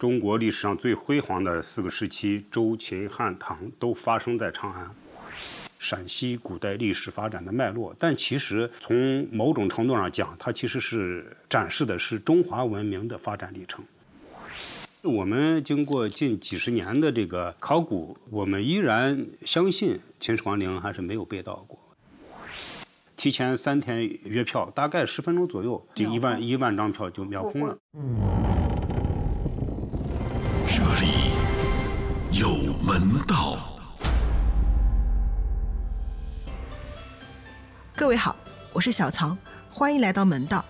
中国历史上最辉煌的四个时期——周、秦、汉、唐，都发生在长安。陕西古代历史发展的脉络，但其实从某种程度上讲，它其实是展示的是中华文明的发展历程。我们经过近几十年的这个考古，我们依然相信秦始皇陵还是没有被盗过。提前三天约票，大概十分钟左右，这一万一万张票就秒空了。这门道。各位好，我是小曹，欢迎来到门道。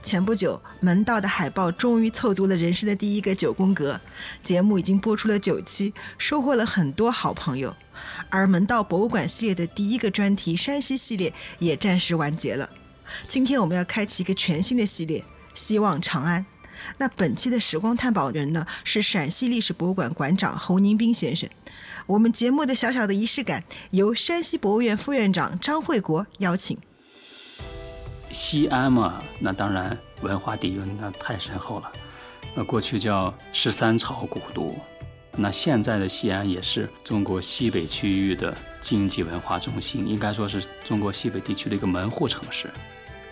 前不久，门道的海报终于凑足了人生的第一个九宫格，节目已经播出了九期，收获了很多好朋友。而门道博物馆系列的第一个专题山西系列也暂时完结了。今天我们要开启一个全新的系列——希望长安。那本期的时光探宝人呢，是陕西历史博物馆馆长侯宁斌先生。我们节目的小小的仪式感，由山西博物院副院长张惠国邀请。西安嘛，那当然文化底蕴那太深厚了。那过去叫十三朝古都，那现在的西安也是中国西北区域的经济文化中心，应该说是中国西北地区的一个门户城市。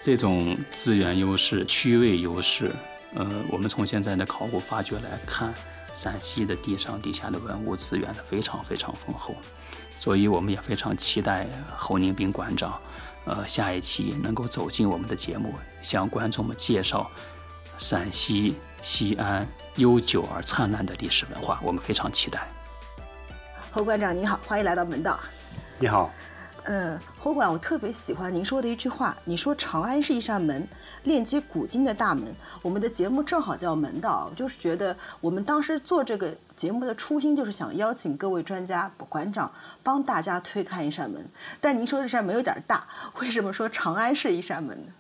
这种资源优势、区位优势。呃，我们从现在的考古发掘来看，陕西的地上地下的文物资源非常非常丰厚，所以我们也非常期待侯宁斌馆长，呃，下一期能够走进我们的节目，向观众们介绍陕西西安悠久而灿烂的历史文化，我们非常期待。侯馆长你好，欢迎来到门道。你好。呃，侯馆，我特别喜欢您说的一句话。你说长安是一扇门，链接古今的大门。我们的节目正好叫门道，就是觉得我们当时做这个节目的初心就是想邀请各位专家、馆长帮大家推开一扇门。但您说这扇门有点大，为什么说长安是一扇门呢？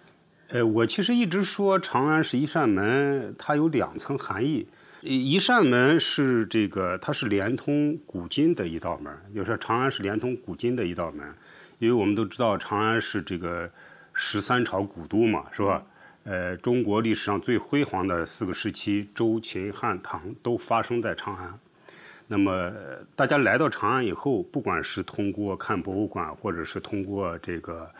呃，我其实一直说长安是一扇门，它有两层含义。一扇门是这个，它是连通古今的一道门，就说长安是连通古今的一道门。因为我们都知道长安是这个十三朝古都嘛，是吧？呃，中国历史上最辉煌的四个时期——周、秦、汉、唐，都发生在长安。那么，大家来到长安以后，不管是通过看博物馆，或者是通过这个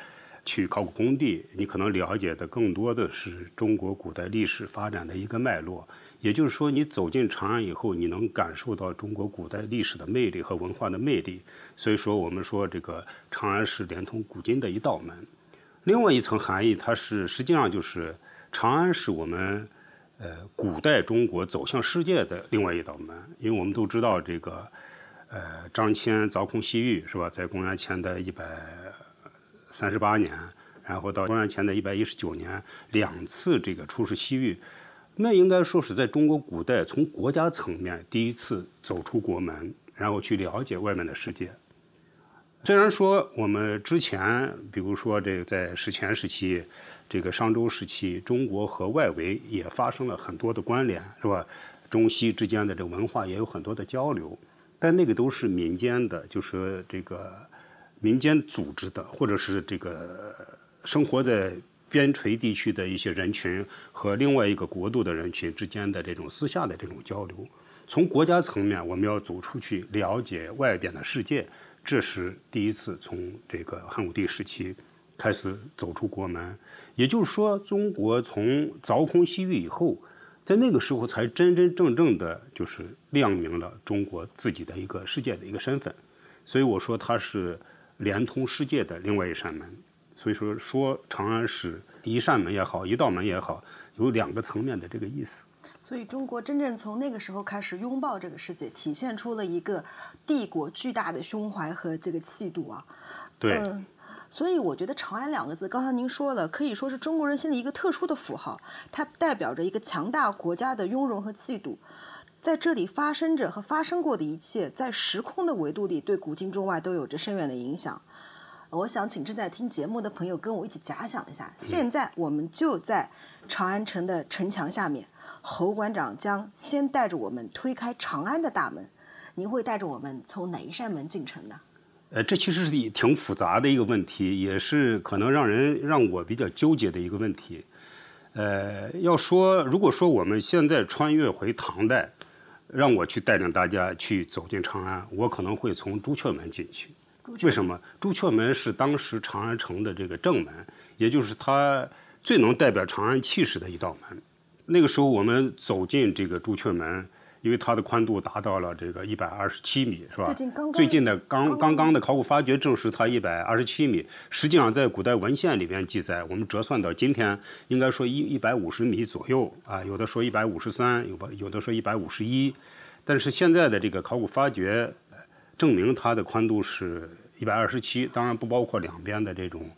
去考古工地，你可能了解的更多的是中国古代历史发展的一个脉络。也就是说，你走进长安以后，你能感受到中国古代历史的魅力和文化的魅力。所以说，我们说这个长安是连通古今的一道门。另外一层含义，它是实际上就是长安是我们呃古代中国走向世界的另外一道门。因为我们都知道这个呃张骞凿空西域是吧，在公元前的一百三十八年，然后到公元前的一百一十九年，两次这个出使西域。那应该说是在中国古代，从国家层面第一次走出国门，然后去了解外面的世界。虽然说我们之前，比如说这个在史前时期，这个商周时期，中国和外围也发生了很多的关联，是吧？中西之间的这个文化也有很多的交流，但那个都是民间的，就是这个民间组织的，或者是这个生活在。边陲地区的一些人群和另外一个国度的人群之间的这种私下的这种交流，从国家层面，我们要走出去了解外边的世界，这是第一次从这个汉武帝时期开始走出国门。也就是说，中国从凿空西域以后，在那个时候才真真正正的就是亮明了中国自己的一个世界的一个身份。所以我说，它是连通世界的另外一扇门。所以说，说长安是一扇门也好，一道门也好，有两个层面的这个意思。所以，中国真正从那个时候开始拥抱这个世界，体现出了一个帝国巨大的胸怀和这个气度啊。对。嗯。所以，我觉得“长安”两个字，刚才您说了，可以说是中国人心里一个特殊的符号，它代表着一个强大国家的雍容和气度。在这里发生着和发生过的一切，在时空的维度里，对古今中外都有着深远的影响。我想请正在听节目的朋友跟我一起假想一下，现在我们就在长安城的城墙下面，侯馆长将先带着我们推开长安的大门，您会带着我们从哪一扇门进城呢？呃，这其实是挺复杂的一个问题，也是可能让人让我比较纠结的一个问题。呃，要说如果说我们现在穿越回唐代，让我去带领大家去走进长安，我可能会从朱雀门进去。为什么？朱雀门是当时长安城的这个正门，也就是它最能代表长安气势的一道门。那个时候我们走进这个朱雀门。因为它的宽度达到了这个一百二十七米，是吧？最近刚刚最近的刚刚刚的考古发掘证实它一百二十七米。实际上在古代文献里边记载，我们折算到今天，应该说一一百五十米左右啊，有的说一百五十三，有的有的说一百五十一。但是现在的这个考古发掘证明它的宽度是一百二十七，当然不包括两边的这种。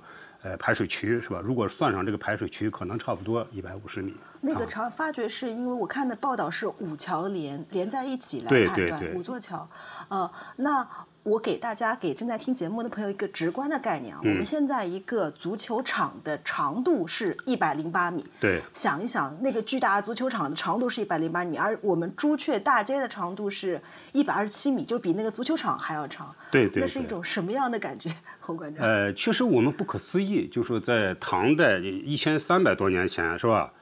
呃，排水渠是吧？如果算上这个排水渠，可能差不多一百五十米。那个长发掘是因为我看的报道是五桥连连在一起来判断，五座桥。呃，那我给大家给正在听节目的朋友一个直观的概念啊，我们现在一个足球场的长度是一百零八米。对。想一想，那个巨大的足球场的长度是一百零八米，而我们朱雀大街的长度是一百二十七米，就比那个足球场还要长。对对。那是一种什么样的感觉？侯馆长。呃，确实我们不可思议，就说在唐代一千三百多年前，是吧？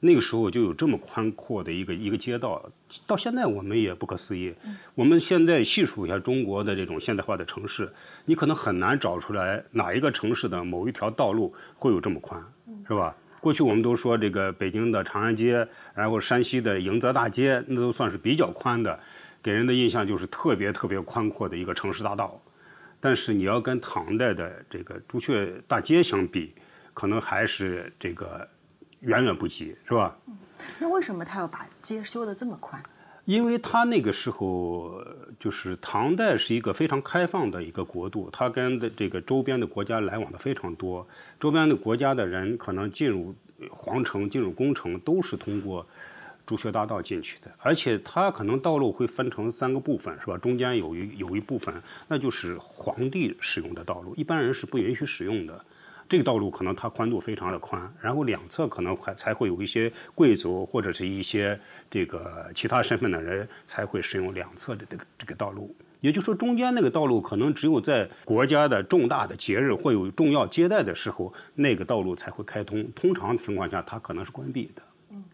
那个时候就有这么宽阔的一个一个街道，到现在我们也不可思议。我们现在细数一下中国的这种现代化的城市，你可能很难找出来哪一个城市的某一条道路会有这么宽，是吧？过去我们都说这个北京的长安街，然后山西的迎泽大街，那都算是比较宽的，给人的印象就是特别特别宽阔的一个城市大道。但是你要跟唐代的这个朱雀大街相比，可能还是这个远远不及，是吧？那为什么他要把街修得这么宽？因为他那个时候就是唐代是一个非常开放的一个国度，他跟的这个周边的国家来往的非常多，周边的国家的人可能进入皇城、进入宫城都是通过。朱雀大道进去的，而且它可能道路会分成三个部分，是吧？中间有一有一部分，那就是皇帝使用的道路，一般人是不允许使用的。这个道路可能它宽度非常的宽，然后两侧可能还才会有一些贵族或者是一些这个其他身份的人才会使用两侧的这个这个道路。也就是说，中间那个道路可能只有在国家的重大的节日或有重要接待的时候，那个道路才会开通。通常情况下，它可能是关闭的。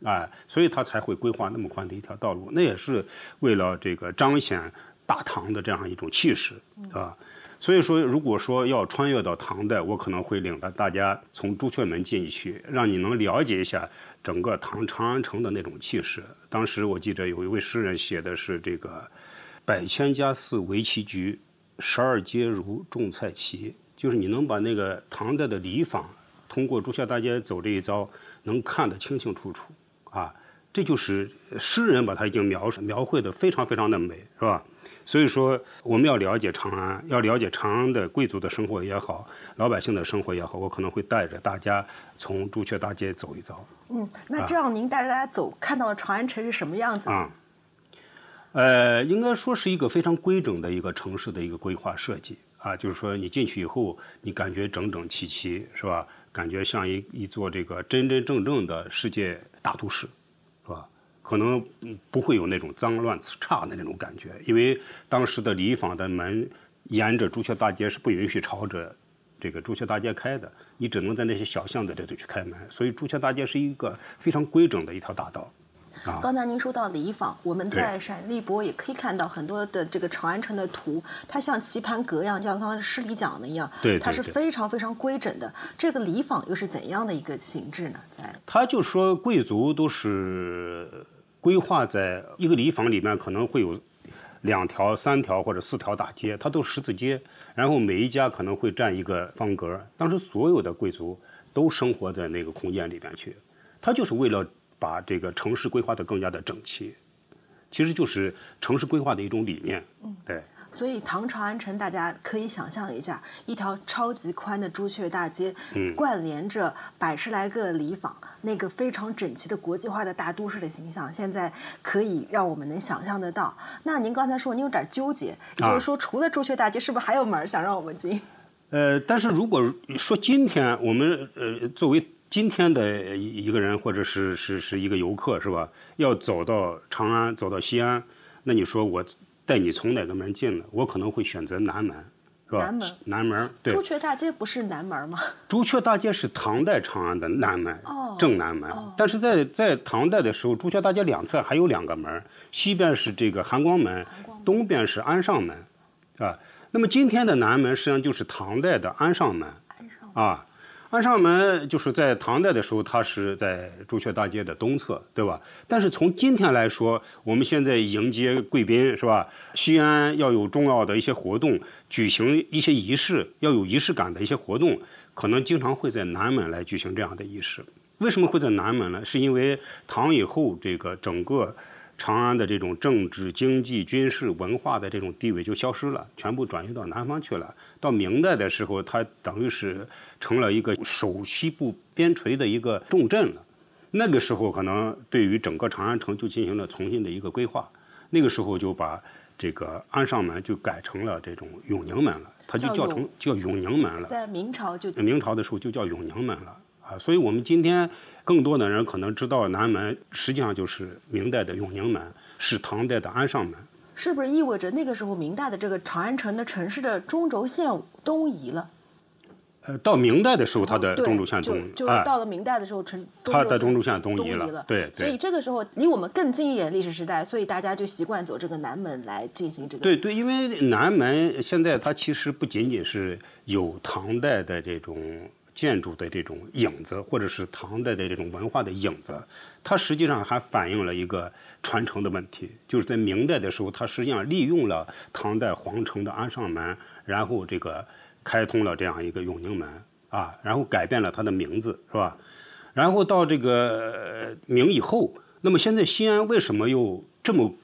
哎，所以它才会规划那么宽的一条道路，那也是为了这个彰显大唐的这样一种气势，啊。所以说，如果说要穿越到唐代，我可能会领着大家从朱雀门进去，让你能了解一下整个唐长安城的那种气势。当时我记得有一位诗人写的是这个“百千家寺围棋局，十二街如种菜畦”，就是你能把那个唐代的礼坊，通过朱雀大街走这一遭。能看得清清楚楚，啊，这就是诗人把它已经描述描绘的非常非常的美，是吧？所以说，我们要了解长安，要了解长安的贵族的生活也好，老百姓的生活也好，我可能会带着大家从朱雀大街走一遭。嗯，那这样您带着大家走，看到了长安城是什么样子？啊，呃，应该说是一个非常规整的一个城市的一个规划设计啊，就是说你进去以后，你感觉整整齐齐，是吧？感觉像一一座这个真真正正的世界大都市？可能不会有那种脏乱差的那种感觉，因为当时的礼坊的门沿着朱雀大街是不允许朝着这个朱雀大街开的，你只能在那些小巷子里头去开门，所以朱雀大街是一个非常规整的一条大道。刚才您说到礼坊，我们在陕历博也可以看到很多的这个长安城的图，它像棋盘格一样，像刚刚诗里讲的一样，对它是非常非常规整的。这个礼坊又是怎样的一个形制呢？在他就说贵族都是规划在一个礼坊里面，可能会有两条、三条或者四条大街，它都十字街，然后每一家可能会占一个方格。当时所有的贵族都生活在那个空间里边去，他就是为了。把这个城市规划得更加的整齐，其实就是城市规划的一种理念。嗯，对。所以唐长安城，大家可以想象一下，一条超级宽的朱雀大街，嗯，贯连着百十来个里坊，那个非常整齐的国际化的大都市的形象，现在可以让我们能想象得到。那您刚才说您有点纠结，也就是说，除了朱雀大街，是不是还有门想让我们进？呃，但是如果说今天我们呃作为。今天的一一个人，或者是是是一个游客，是吧？要走到长安，走到西安，那你说我带你从哪个门进来？我可能会选择南门，是是吧？南门南门对朱，雀大街不是南门吗？朱雀大街是唐代长安的南门，哦正南门。哦但是在在唐代的时候，朱雀大街两侧还有两个门，西边是这个含光门，东边是安上门，啊。那么今天的南门实际上就是唐代的安上门，啊。安上门就是在唐代的时候，它是在朱雀大街的东侧，对吧？但是从今天来说，我们现在迎接贵宾，是吧？西安要有重要的一些活动，举行一些仪式，要有仪式感的一些活动，可能经常会在南门来举行这样的仪式。为什么会在南门呢？是因为唐以后这个整个长安的这种政治、经济、军事、文化的这种地位就消失了，全部转移到南方去了。到明代的时候，它等于是成了一个守西部边陲的一个重镇了。那个时候，可能对于整个长安城就进行了重新的一个规划。那个时候就把这个安上门就改成了这种永宁门了，它就叫叫成叫永宁门了。在明朝就明朝的时候就叫永宁门了啊，所以我们今天更多的人可能知道南门，实际上就是明代的永宁门，是唐代的安上门。是不是意味着那个时候明代的这个长安城的城市的中轴线东移了？呃，到明代的时候，它的中轴线东移，就就哎，到了明代的时候，城它的中轴线线东移了。了，对所以这个时候离我们更近一点历史时代，所以大家就习惯走这个南门来进行这个。对对，因为南门现在它其实不仅仅是有唐代的这种建筑的这种影子，或者是唐代的这种文化的影子，它实际上还反映了一个传承的问题，就是在明代的时候，它实际上利用了唐代皇城的安上门，然后这个开通了这样一个永宁门啊，然后改变了它的名字，是吧？然后到这个明以后，那么现在西安为什么又这么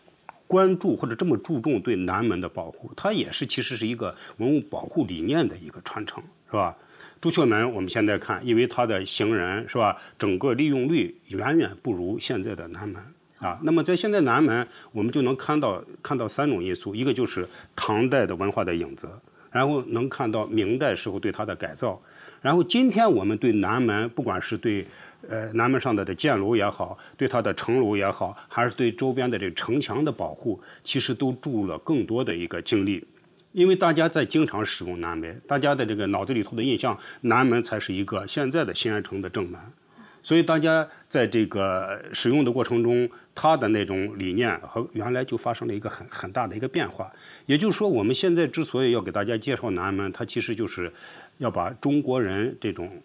关注或者这么注重对南门的保护？它也是其实是一个文物保护理念的一个传承，是吧？朱雀门我们现在看，因为它的行人是吧，整个利用率远远不如现在的南门啊。那么在现在南门，我们就能看到看到三种因素，一个就是唐代的文化的影子，然后能看到明代时候对它的改造，然后今天我们对南门，不管是对呃南门上的的箭楼也好，对它的城楼也好，还是对周边的这城墙的保护，其实都注入了更多的一个精力。因为大家在经常使用南门，大家的这个脑子里头的印象，南门才是一个现在的西安城的正门，所以大家在这个使用的过程中，它的那种理念和原来就发生了一个很很大的一个变化。也就是说，我们现在之所以要给大家介绍南门，它其实就是要把中国人这种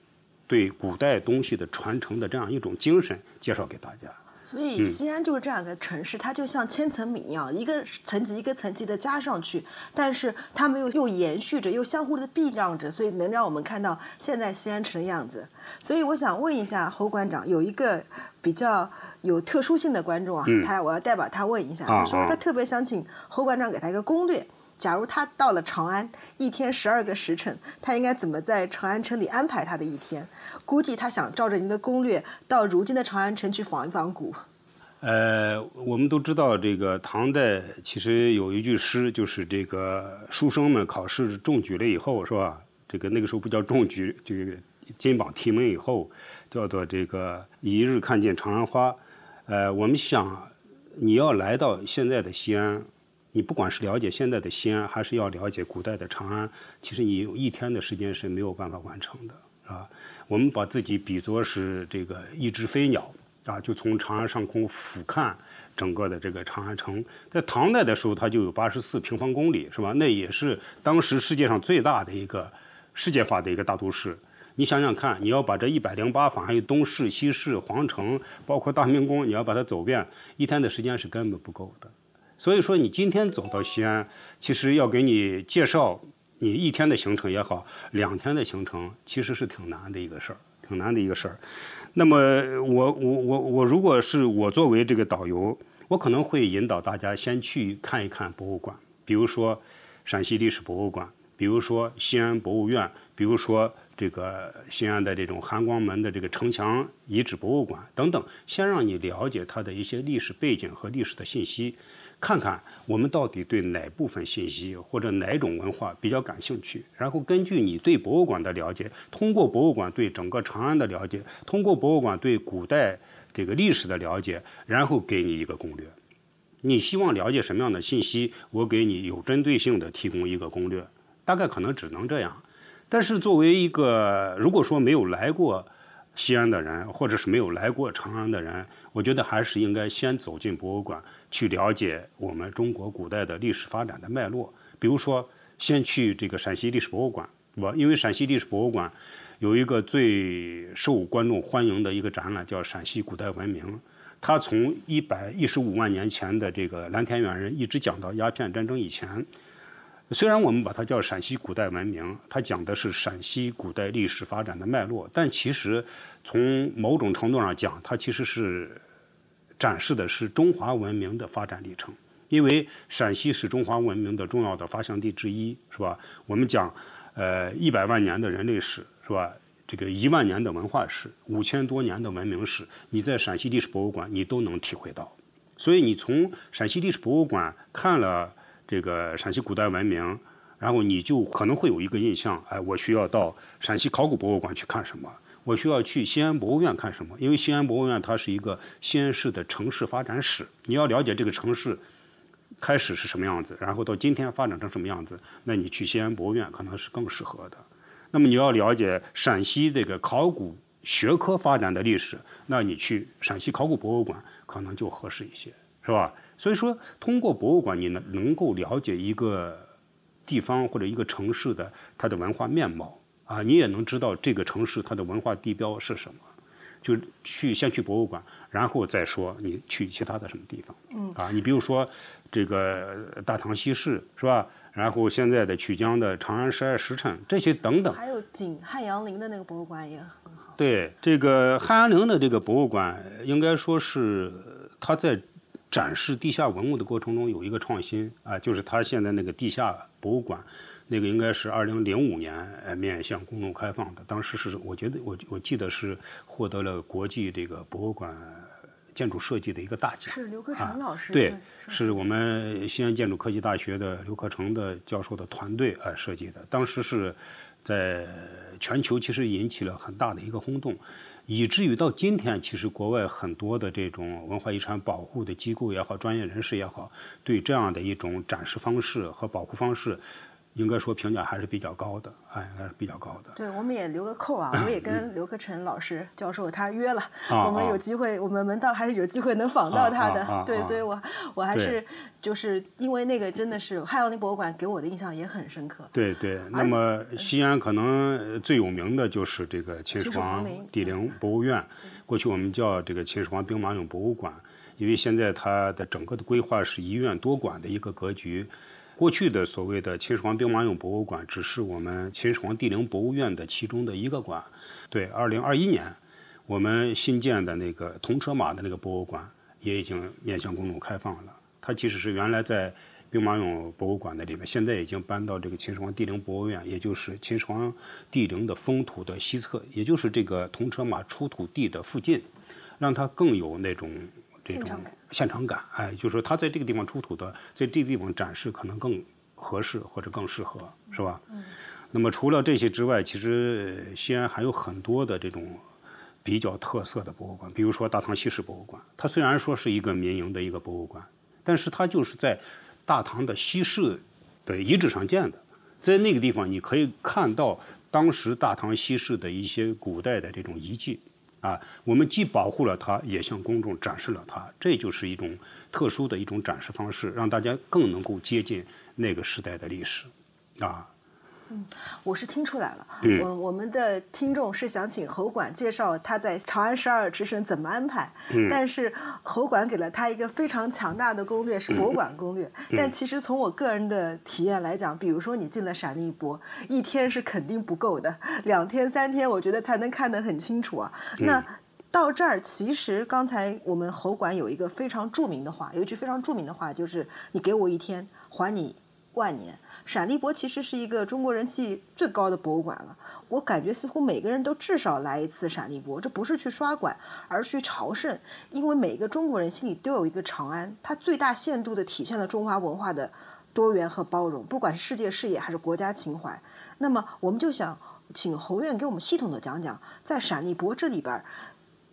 对古代东西的传承的这样一种精神介绍给大家。所以西安就是这样一个城市，它就像千层饼一样，一个层级一个层级的加上去，但是它们又又延续着，又相互的避让着，所以能让我们看到现在西安城的样子。所以我想问一下侯馆长，有一个比较有特殊性的观众啊，他我要代表他问一下，啊他说啊他特别想请侯馆长给他一个攻略。假如他到了长安，一天十二个时辰，他应该怎么在长安城里安排他的一天？估计他想照着您的攻略，到如今的长安城去访一访古。呃，我们都知道，这个唐代其实有一句诗，就是这个书生们考试中举了以后，是吧？这个那个时候不叫中举，就金榜题名以后，叫做这个一日看见长安花。呃，我们想，你要来到现在的西安，你不管是了解现在的西安，还是要了解古代的长安，其实你有一天的时间是没有办法完成的，是吧？我们把自己比作是这个一只飞鸟。啊，就从长安上空俯瞰整个的这个长安城，在唐代的时候，它就有八十四平方公里，是吧？那也是当时世界上最大的一个世界化的一个大都市。你想想看，你要把这一百零八坊，还有东市、西市、皇城，包括大明宫，你要把它走遍，一天的时间是根本不够的。所以说，你今天走到西安，其实要给你介绍你一天的行程也好，两天的行程，其实是挺难的一个事儿，挺难的一个事儿。那么我我我我如果是我作为这个导游，我可能会引导大家先去看一看博物馆，比如说陕西历史博物馆，比如说西安博物院，比如说这个西安的这种含光门的这个城墙遗址博物馆等等，先让你了解它的一些历史背景和历史的信息。看看我们到底对哪部分信息或者哪种文化比较感兴趣，然后根据你对博物馆的了解，通过博物馆对整个长安的了解，通过博物馆对古代这个历史的了解，然后给你一个攻略。你希望了解什么样的信息，我给你有针对性的提供一个攻略。大概可能只能这样。但是作为一个如果说没有来过西安的人，或者是没有来过长安的人，我觉得还是应该先走进博物馆，去了解我们中国古代的历史发展的脉络。比如说，先去这个陕西历史博物馆，是吧？因为陕西历史博物馆有一个最受观众欢迎的一个展览，叫《陕西古代文明》。它从一百一十五万年前的这个蓝田猿人，一直讲到鸦片战争以前。虽然我们把它叫陕西古代文明，它讲的是陕西古代历史发展的脉络，但其实从某种程度上讲，它其实是展示的是中华文明的发展历程。因为陕西是中华文明的重要的发祥地之一，是吧？我们讲，呃，一百万年的人类史，是吧？这个一万年的文化史，五千多年的文明史，你在陕西历史博物馆你都能体会到。所以你从陕西历史博物馆看了这个陕西古代文明，然后你就可能会有一个印象，哎，我需要到陕西考古博物馆去看什么？我需要去西安博物院看什么？因为西安博物院它是一个西安市的城市发展史，你要了解这个城市。开始是什么样子，然后到今天发展成什么样子，那你去西安博物院可能是更适合的。那么你要了解陕西这个考古学科发展的历史，那你去陕西考古博物馆可能就合适一些，是吧？所以说，通过博物馆，你能能够了解一个地方或者一个城市的它的文化面貌啊，你也能知道这个城市它的文化地标是什么。就去先去博物馆，然后再说你去其他的什么地方。嗯啊，你比如说这个大唐西市是吧？然后现在的曲江的长安十二时辰这些等等。还有景汉阳陵的那个博物馆也很好。对，这个汉阳陵的这个博物馆，应该说是它在展示地下文物的过程中有一个创新啊，就是它现在那个地下博物馆。那个应该是二零零五年呃面向公众开放的，当时是我觉得我我记得是获得了国际这个博物馆建筑设计的一个大奖。是刘克成老师对，是我们西安建筑科技大学的刘克成的教授的团队呃设计的。当时是在全球其实引起了很大的一个轰动，以至于到今天，其实国外很多的这种文化遗产保护的机构也好，专业人士也好，对这样的一种展示方式和保护方式。应该说评价还是比较高的，哎，还是比较高的。对，我们也留个扣啊，我也跟刘克成老师教授他约了，我们有机会，我们门道还是有机会能访到他的。对，所以我我还是就是因为那个真的是汉阳陵博物馆给我的印象也很深刻。对对，那么西安可能最有名的就是这个秦始皇帝陵博物院，过去我们叫这个秦始皇兵马俑博物馆，因为现在它的整个的规划是一院多馆的一个格局。过去的所谓的秦始皇兵马俑博物馆，只是我们秦始皇帝陵博物院的其中的一个馆。对，二零二一年，我们新建的那个铜车马的那个博物馆也已经面向公众开放了。它其实是原来在兵马俑博物馆的里面，现在已经搬到这个秦始皇帝陵博物院，也就是秦始皇帝陵的封土的西侧，也就是这个铜车马出土地的附近，让它更有那种。这种现场感，哎，就是说他在这个地方出土的，在这个地方展示可能更合适或者更适合，是吧？嗯。那么除了这些之外，其实西安还有很多的这种比较特色的博物馆，比如说大唐西市博物馆。它虽然说是一个民营的一个博物馆，但是它就是在大唐的西市的遗址上建的，在那个地方你可以看到当时大唐西市的一些古代的这种遗迹。啊，我们既保护了它，也向公众展示了它，这就是一种特殊的一种展示方式，让大家更能够接近那个时代的历史，啊。嗯，我是听出来了。我我们的听众是想请侯管介绍他在长安十二时辰怎么安排，嗯但是侯管给了他一个非常强大的攻略，是博物馆攻略。但其实从我个人的体验来讲，比如说你进了陕历博，一天是肯定不够的，两天三天我觉得才能看得很清楚啊。那到这儿，其实刚才我们侯管有一个非常著名的话，有一句非常著名的话，就是你给我一天，还你万年。陕历博其实是一个中国人气最高的博物馆了，我感觉似乎每个人都至少来一次陕历博，这不是去刷馆，而是去朝圣，因为每个中国人心里都有一个长安，它最大限度地体现了中华文化的多元和包容，不管是世界视野还是国家情怀。那么我们就想请侯院给我们系统的讲讲，在陕历博这里边，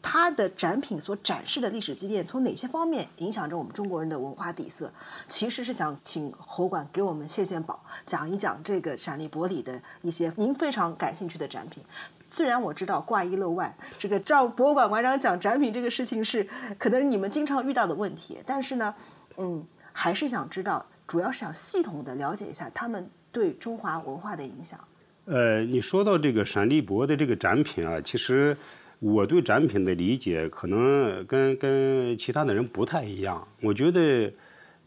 它的展品所展示的历史积淀，从哪些方面影响着我们中国人的文化底色？其实是想请侯馆给我们献献宝，讲一讲这个闪立博里的一些您非常感兴趣的展品。虽然我知道挂一漏万，这个照博物馆馆长讲展品这个事情是可能你们经常遇到的问题，但是呢，嗯，还是想知道，主要是想系统的了解一下他们对中华文化的影响。呃，你说到这个闪立博的这个展品啊，其实我对展品的理解可能跟跟其他的人不太一样。我觉得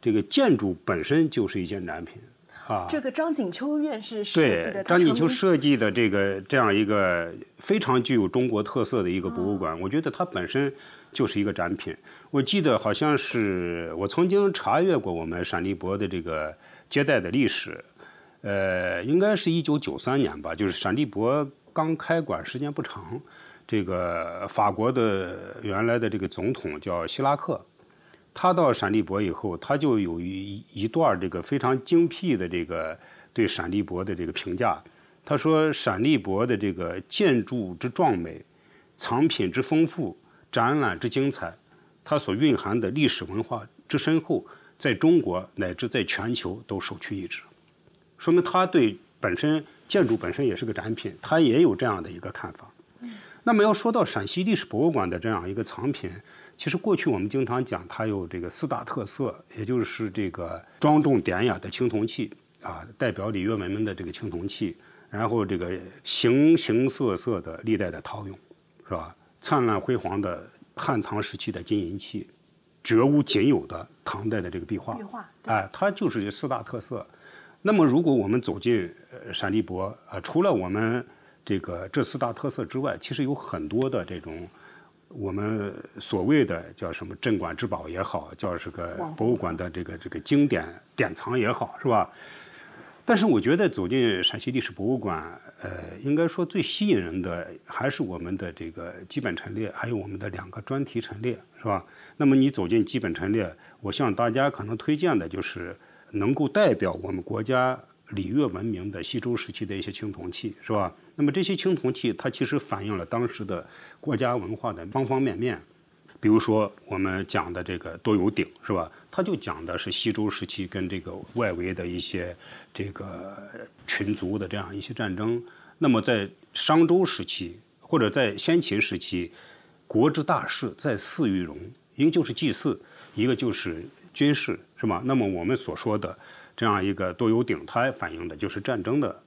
这个建筑本身就是一件展品啊。这个张景秋院士设计的，对，张景秋设计的这个这样一个非常具有中国特色的一个博物馆，我觉得它本身就是一个展品。我记得好像是我曾经查阅过我们陕历博的这个接待的历史。呃，应该是一九九三年吧，就是陕历博刚开馆时间不长，这个法国的原来的这个总统叫希拉克，他到闪立博以后，他就有一一段这个非常精辟的这个对闪立博的这个评价。他说，闪立博的这个建筑之壮美，藏品之丰富，展览之精彩，它所蕴含的历史文化之深厚，在中国乃至在全球都首屈一指。说明他对本身建筑本身也是个展品，他也有这样的一个看法。那么要说到陕西历史博物馆的这样一个藏品，其实过去我们经常讲它有这个四大特色，也就是这个庄重典雅的青铜器啊，代表礼乐文明的这个青铜器，然后这个形形色色的历代的陶俑，是吧？灿烂辉煌的汉唐时期的金银器，绝无仅有的唐代的这个壁画，壁画，哎，它就是这四大特色。那么，如果我们走进呃闪立博啊，除了我们这个这四大特色之外，其实有很多的这种我们所谓的叫什么镇馆之宝也好，叫这个博物馆的这个这个经典典藏也好，是吧？但是我觉得走进陕西历史博物馆，呃，应该说最吸引人的还是我们的这个基本陈列，还有我们的两个专题陈列，是吧？那么你走进基本陈列，我向大家可能推荐的就是。能够代表我们国家礼乐文明的西周时期的一些青铜器，是吧？那么这些青铜器，它其实反映了当时的国家文化的方方面面。比如说我们讲的这个多有鼎，是吧？它就讲的是西周时期跟这个外围的一些这个群族的这样一些战争。那么在商周时期或者在先秦时期，国之大事在祀与戎，一个就是祭祀，一个就是军事。是吗？那么我们所说的这样一个多有鼎，它反映的就是战争的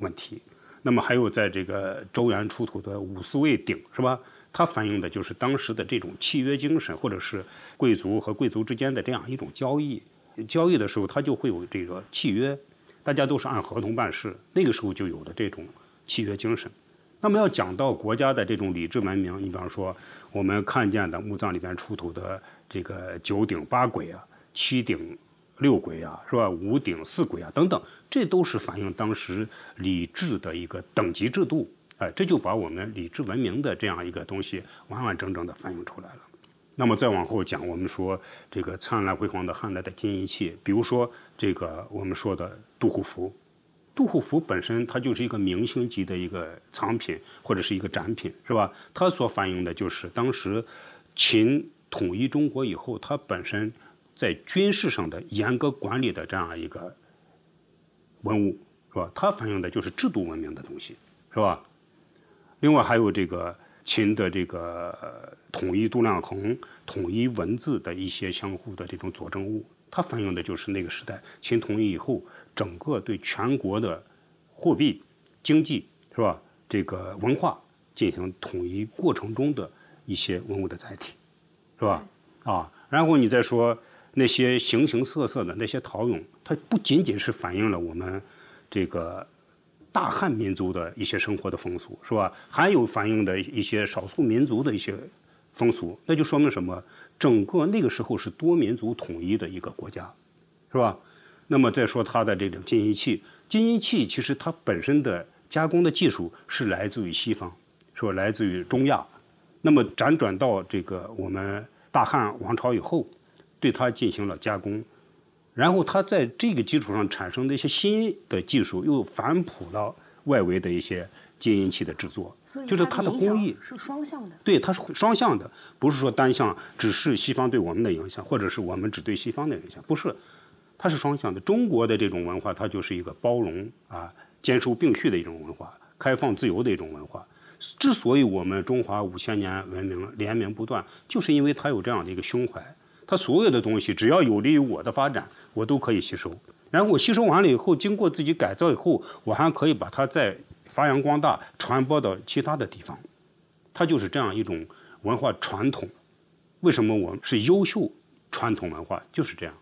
问题。那么还有在这个周原出土的五四位鼎，是吧？它反映的就是当时的这种契约精神，或者是贵族和贵族之间的这样一种交易。交易的时候，它就会有这个契约，大家都是按合同办事。那个时候就有了这种契约精神。那么要讲到国家的这种礼制文明，你比方说我们看见的墓葬里边出土的这个九鼎八簋啊。七鼎六轨啊，是吧？五鼎四簋啊，等等，这都是反映当时礼制的一个等级制度。哎，这就把我们礼制文明的这样一个东西完完整整的反映出来了。那么再往后讲，我们说这个灿烂辉煌的汉代的金银器，比如说这个我们说的杜虎符，杜虎符本身它就是一个明星级的一个藏品或者是一个展品，是吧？它所反映的就是当时秦统一中国以后，它本身。在军事上的严格管理的这样一个文物，是吧？它反映的就是制度文明的东西，是吧？另外还有这个秦的这个统一度量衡、统一文字的一些相互的这种佐证物，它反映的就是那个时代秦统一以后整个对全国的货币、经济，是吧？这个文化进行统一过程中的一些文物的载体，是吧？啊，然后你再说。那些形形色色的那些陶俑，它不仅仅是反映了我们这个大汉民族的一些生活的风俗，是吧？还有反映的一些少数民族的一些风俗，那就说明什么？整个那个时候是多民族统一的一个国家，是吧？那么再说它的这种金银器，金银器其实它本身的加工的技术是来自于西方，是吧来自于中亚，那么辗转到这个我们大汉王朝以后。对它进行了加工，然后它在这个基础上产生的一些新的技术，又反哺了外围的一些接音器的制作，就是它的工艺。是双向的。对，它是双向的，不是说单向，只是西方对我们的影响，或者是我们只对西方的影响，不是，它是双向的。中国的这种文化，它就是一个包容啊、兼收并蓄的一种文化，开放自由的一种文化。之所以我们中华五千年文明连绵不断，就是因为它有这样的一个胸怀，它所有的东西只要有利于我的发展，我都可以吸收。然后我吸收完了以后，经过自己改造以后，我还可以把它再发扬光大，传播到其他的地方。它就是这样一种文化传统。为什么我是优秀传统文化？就是这样。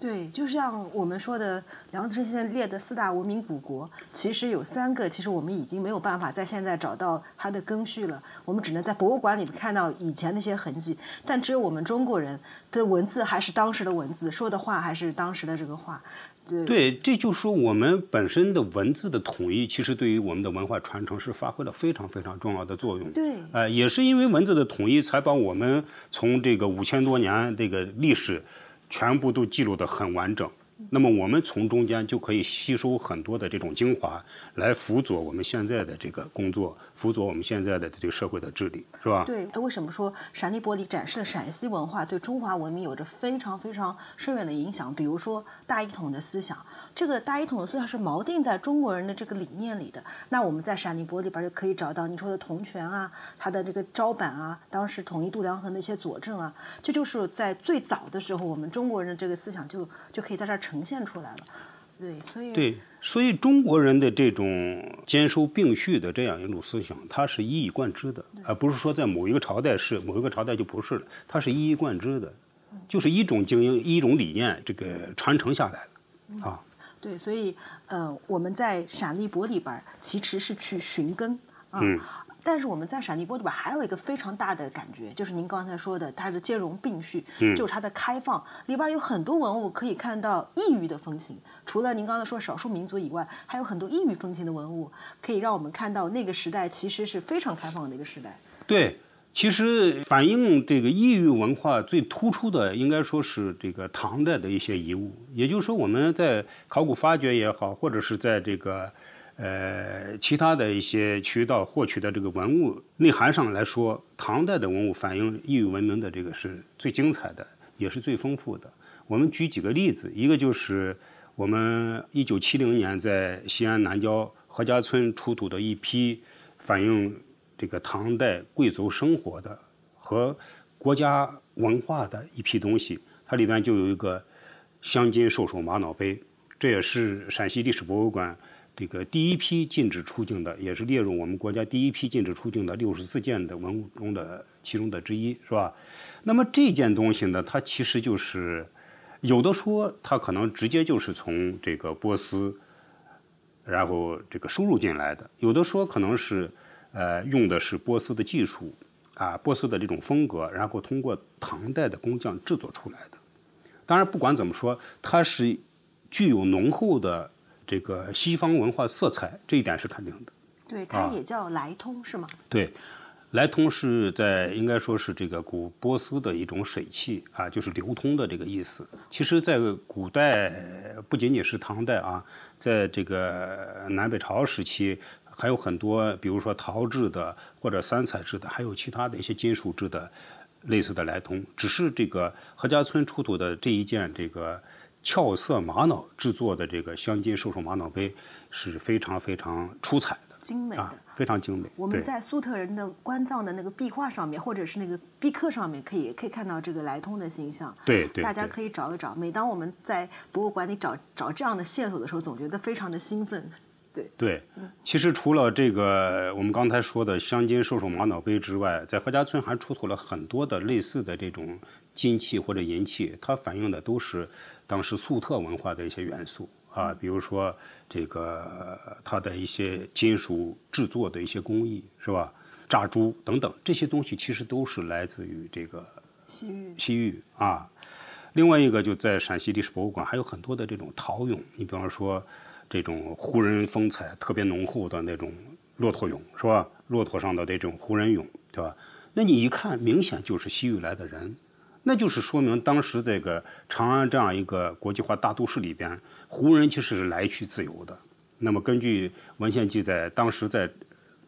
对，就像我们说的，梁思成现在列的四大文明古国，其实有三个，其实我们已经没有办法在现在找到它的根绪了，我们只能在博物馆里面看到以前那些痕迹。但只有我们中国人的文字还是当时的文字，说的话还是当时的这个话。对对，这就说我们本身的文字的统一，其实对于我们的文化传承是发挥了非常非常重要的作用。对呃，也是因为文字的统一，才把我们从这个五千多年这个历史，全部都记录得很完整。那么我们从中间就可以吸收很多的这种精华，来辅佐我们现在的这个工作，辅佐我们现在的这个社会的治理，是吧？对，为什么说陕历博里展示了陕西文化对中华文明有着非常非常深远的影响？比如说大一统的思想，这个大一统的思想是锚定在中国人的这个理念里的。那我们在陕历博里边就可以找到你说的铜泉啊，它的这个招板啊，当时统一度量衡的一些佐证啊，这就是在最早的时候，我们中国人的这个思想就就可以在这儿呈现出来了。对，所以对，所以中国人的这种兼收并蓄的这样一种思想，它是一以贯之的，而不是说在某一个朝代是，某一个朝代就不是了，它是一以贯之的，就是一种经营、一种理念，这个传承下来了，啊。对，所以呃，我们在陕历博里边儿其实是去寻根啊。嗯但是我们在陕历博里边还有一个非常大的感觉，就是您刚才说的，它是兼容并蓄，嗯就是它的开放，里边有很多文物可以看到异域的风情。除了您刚才说少数民族以外，还有很多异域风情的文物，可以让我们看到那个时代其实是非常开放的一个时代。对，其实反映这个异域文化最突出的，应该说是这个唐代的一些遗物。也就是说，我们在考古发掘也好，或者是在这个呃其他的一些渠道获取的这个文物内涵上来说，唐代的文物反映异域文明的这个是最精彩的，也是最丰富的。我们举几个例子，一个就是我们一九七零年在西安南郊何家村出土的一批反映这个唐代贵族生活的和国家文化的一批东西，它里边就有一个镶金兽首玛瑙杯，这也是陕西历史博物馆这个第一批禁止出境的，也是列入我们国家第一批禁止出境的六十四件的文物中的其中的之一，是吧？那么这件东西呢，它其实就是有的说它可能直接就是从这个波斯，然后这个输入进来的，有的说可能是呃用的是波斯的技术啊，波斯的这种风格，然后通过唐代的工匠制作出来的。当然，不管怎么说，它是具有浓厚的这个西方文化色彩，这一点是肯定的。对，它啊也叫来通，是吗？对，来通是在应该说是这个古波斯的一种水器啊，就是流通的这个意思。其实，在古代不仅仅是唐代啊，在这个南北朝时期，还有很多，比如说陶制的或者三彩制的，还有其他的一些金属制的类似的来通。只是这个何家村出土的这一件这个俏色玛瑙制作的这个镶金兽首玛瑙杯是非常非常出彩的精美的。啊，非常精美。我们在粟特人的关葬的那个壁画上面，或者是那个壁刻上面，可以可以看到这个来通的形象。对对，大家可以找一找。每当我们在博物馆里找找这样的线索的时候，总觉得非常的兴奋。对对，其实除了这个我们刚才说的镶金兽首玛瑙杯之外，在何家村还出土了很多的类似的这种金器或者银器，它反映的都是当时粟特文化的一些元素啊，比如说这个它的一些金属制作的一些工艺，是吧？炸珠等等这些东西，其实都是来自于这个西域西域啊。另外一个就在陕西历史博物馆还有很多的这种陶俑，你比方说这种胡人风采特别浓厚的那种骆驼俑，是吧？骆驼上的这种胡人俑，对吧？那你一看，明显就是西域来的人，那就是说明当时这个长安这样一个国际化大都市里边，胡人其实是来去自由的。那么根据文献记载，当时在